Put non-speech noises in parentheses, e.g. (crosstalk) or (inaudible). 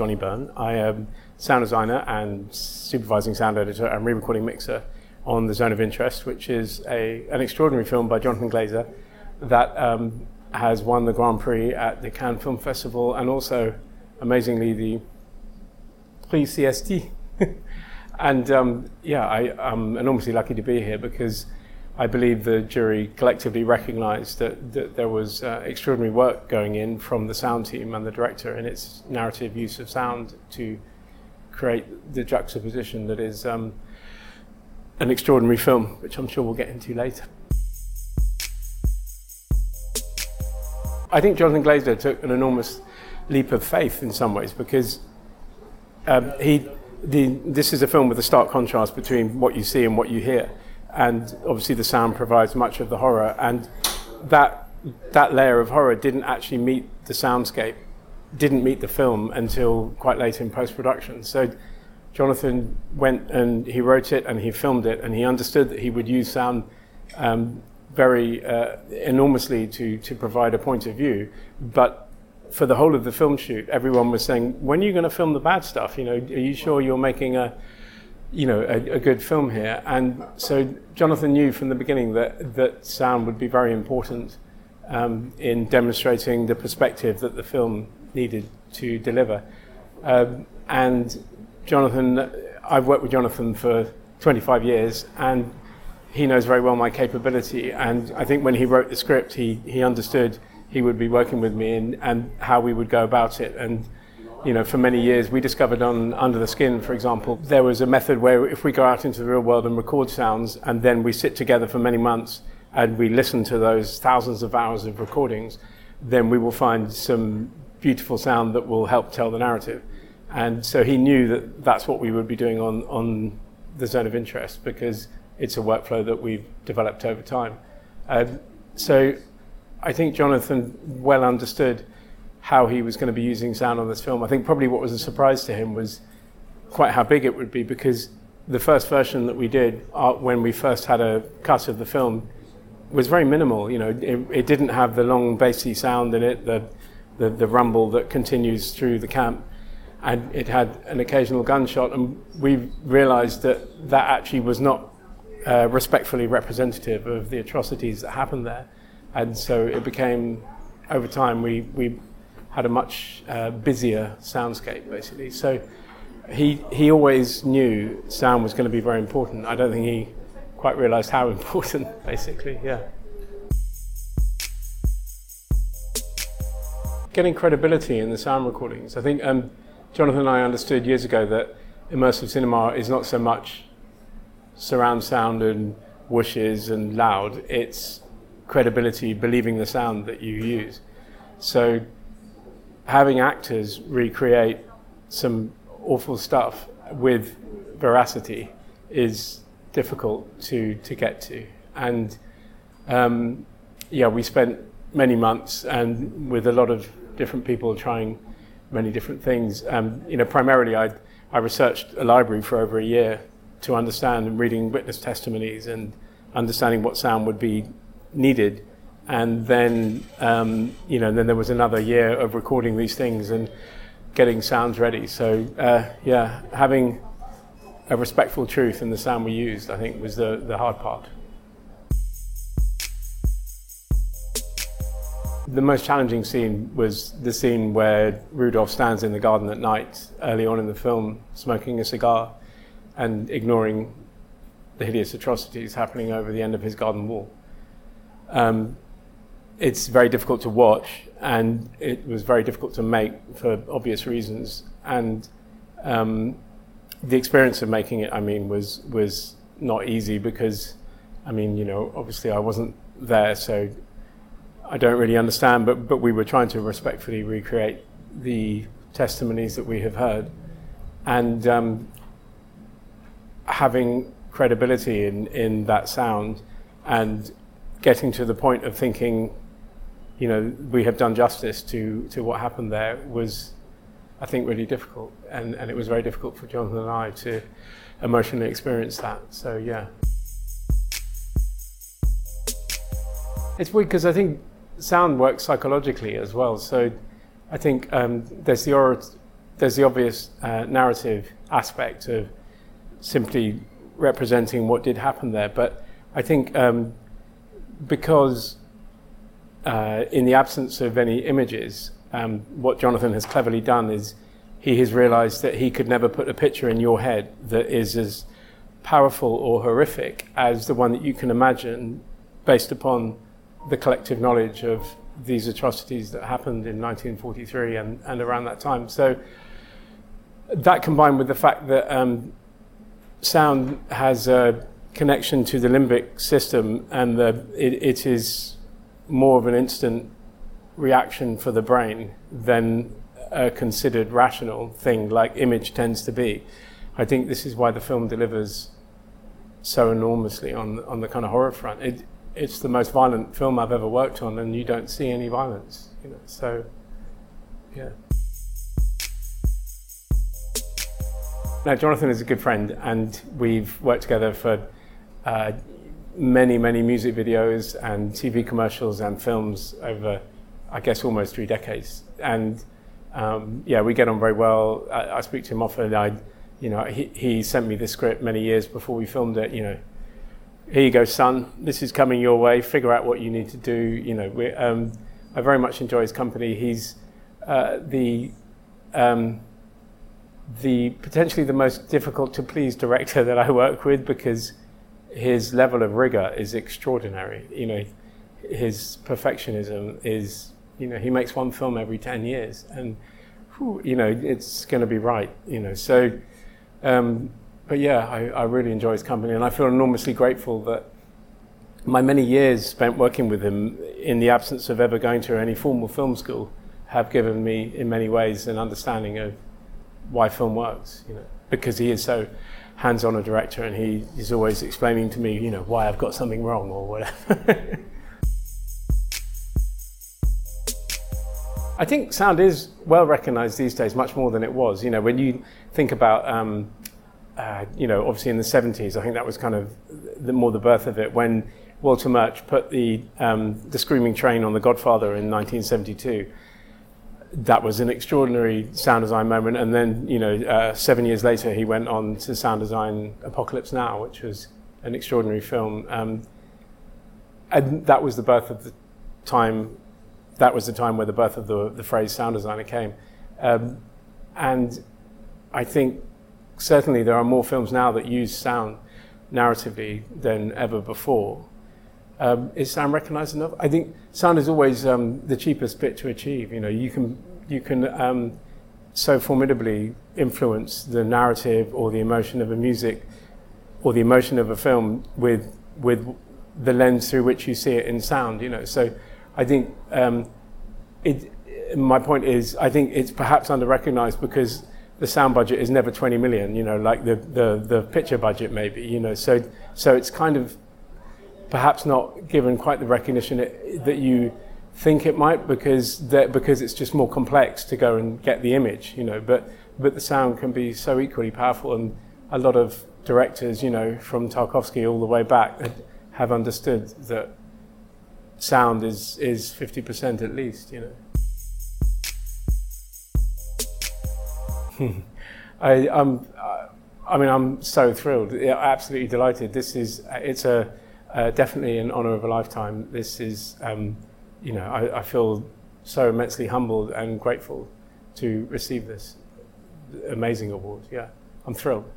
Johnnie Burn. I am sound designer and supervising sound editor and re-recording mixer on The Zone of Interest, which is a, an extraordinary film by Jonathan Glazer that um, has won the Grand Prix at the Cannes Film Festival and also, amazingly, the Prix CST. (laughs) and um, yeah, I, I'm enormously lucky to be here because I believe the jury collectively recognised that, that there was uh, extraordinary work going in from the sound team and the director in its narrative use of sound to create the juxtaposition that is um, an extraordinary film, which I'm sure we'll get into later. I think Jonathan Glazer took an enormous leap of faith in some ways because um, he, the, this is a film with a stark contrast between what you see and what you hear and obviously the sound provides much of the horror and that that layer of horror didn't actually meet the soundscape didn't meet the film until quite late in post production so Jonathan went and he wrote it and he filmed it and he understood that he would use sound um, very uh, enormously to to provide a point of view. But for the whole of the film shoot everyone was saying when are you going to film the bad stuff? You know are you sure you're making a you know, a, a, good film here. And so Jonathan knew from the beginning that, that sound would be very important um, in demonstrating the perspective that the film needed to deliver. Um, and Jonathan, I've worked with Jonathan for 25 years, and he knows very well my capability. And I think when he wrote the script, he, he understood he would be working with me and, and how we would go about it. And you know, for many years, we discovered on Under the Skin, for example, there was a method where if we go out into the real world and record sounds, and then we sit together for many months and we listen to those thousands of hours of recordings, then we will find some beautiful sound that will help tell the narrative. And so he knew that that's what we would be doing on, on the zone of interest because it's a workflow that we've developed over time. Um, so I think Jonathan well understood how he was going to be using sound on this film. I think probably what was a surprise to him was quite how big it would be because the first version that we did uh, when we first had a cut of the film was very minimal. You know, it, it didn't have the long bassy sound in it, the, the, the rumble that continues through the camp, and it had an occasional gunshot. And we realised that that actually was not uh, respectfully representative of the atrocities that happened there, and so it became over time we we had a much uh, busier soundscape, basically. So he, he always knew sound was going to be very important. I don't think he quite realized how (laughs) important, basically, yeah. Getting credibility in the sound recordings. I think um, Jonathan and I understood years ago that immersive cinema is not so much surround sound and whooshes and loud, it's credibility, believing the sound that you use. So having actors recreate some awful stuff with veracity is difficult to, to get to. And um, yeah, we spent many months and with a lot of different people trying many different things. Um, you know, primarily I, I researched a library for over a year to understand and reading witness testimonies and understanding what sound would be needed and then um, you know then there was another year of recording these things and getting sounds ready. So uh, yeah, having a respectful truth in the sound we used, I think, was the, the hard part. The most challenging scene was the scene where Rudolph stands in the garden at night, early on in the film, smoking a cigar and ignoring the hideous atrocities happening over the end of his garden wall. Um, it's very difficult to watch, and it was very difficult to make for obvious reasons. And um, the experience of making it, I mean, was was not easy because, I mean, you know, obviously I wasn't there, so I don't really understand. But but we were trying to respectfully recreate the testimonies that we have heard, and um, having credibility in in that sound, and getting to the point of thinking you know, we have done justice to, to what happened there was, I think, really difficult. And, and it was very difficult for Jonathan and I to emotionally experience that. So, yeah. It's weird because I think sound works psychologically as well. So I think um, there's the, there's the obvious uh, narrative aspect of simply representing what did happen there. But I think um, because uh, in the absence of any images, um, what Jonathan has cleverly done is he has realized that he could never put a picture in your head that is as powerful or horrific as the one that you can imagine based upon the collective knowledge of these atrocities that happened in 1943 and, and around that time. So that combined with the fact that um, sound has a connection to the limbic system and the, it, it is more of an instant reaction for the brain than a considered rational thing like image tends to be. I think this is why the film delivers so enormously on on the kind of horror front. It, it's the most violent film I've ever worked on, and you don't see any violence. You know, so yeah. Now, Jonathan is a good friend, and we've worked together for uh, many, many music videos and TV commercials and films over, I guess, almost three decades. And um, yeah, we get on very well. I, I speak to him often. I, you know, he, he sent me the script many years before we filmed it. You know, here you go, son. This is coming your way. Figure out what you need to do. You know, we, um, I very much enjoy his company. He's uh, the um, the potentially the most difficult to please director (laughs) that I work with because his level of rigor is extraordinary. You know, his perfectionism is you know he makes one film every ten years, and whew, you know it's going to be right. You know, so. Um, but yeah, I, I really enjoy his company, and I feel enormously grateful that my many years spent working with him, in the absence of ever going to any formal film school, have given me, in many ways, an understanding of why film works. You know, because he is so hands-on a director, and he is always explaining to me, you know, why I've got something wrong or whatever. (laughs) I think sound is well recognized these days, much more than it was. You know, when you think about um, uh, you know, obviously in the 70s, I think that was kind of the, more the birth of it when Walter Murch put the, um, the Screaming Train on The Godfather in 1972. That was an extraordinary sound design moment. And then, you know, uh, seven years later, he went on to sound design Apocalypse Now, which was an extraordinary film. Um, and that was the birth of the time, that was the time where the birth of the, the phrase sound designer came. Um, and I think certainly there are more films now that use sound narratively than ever before. Um, is sound recognized enough? I think sound is always um, the cheapest bit to achieve. You know, you can you can um, so formidably influence the narrative or the emotion of a music or the emotion of a film with with the lens through which you see it in sound. You know, so I think um, it. My point is, I think it's perhaps under recognized because the sound budget is never 20 million, you know, like the, the, the picture budget maybe, you know. So, so it's kind of perhaps not given quite the recognition it, that you think it might because that, because it's just more complex to go and get the image, you know. But, but the sound can be so equally powerful and a lot of directors, you know, from Tarkovsky all the way back have understood that sound is, is 50% at least, you know. (laughs) I, I'm, I mean, I'm so thrilled, absolutely delighted. This is, it's a, uh, definitely an honor of a lifetime. This is, um, you know, I, I feel so immensely humbled and grateful to receive this amazing award. Yeah, I'm thrilled.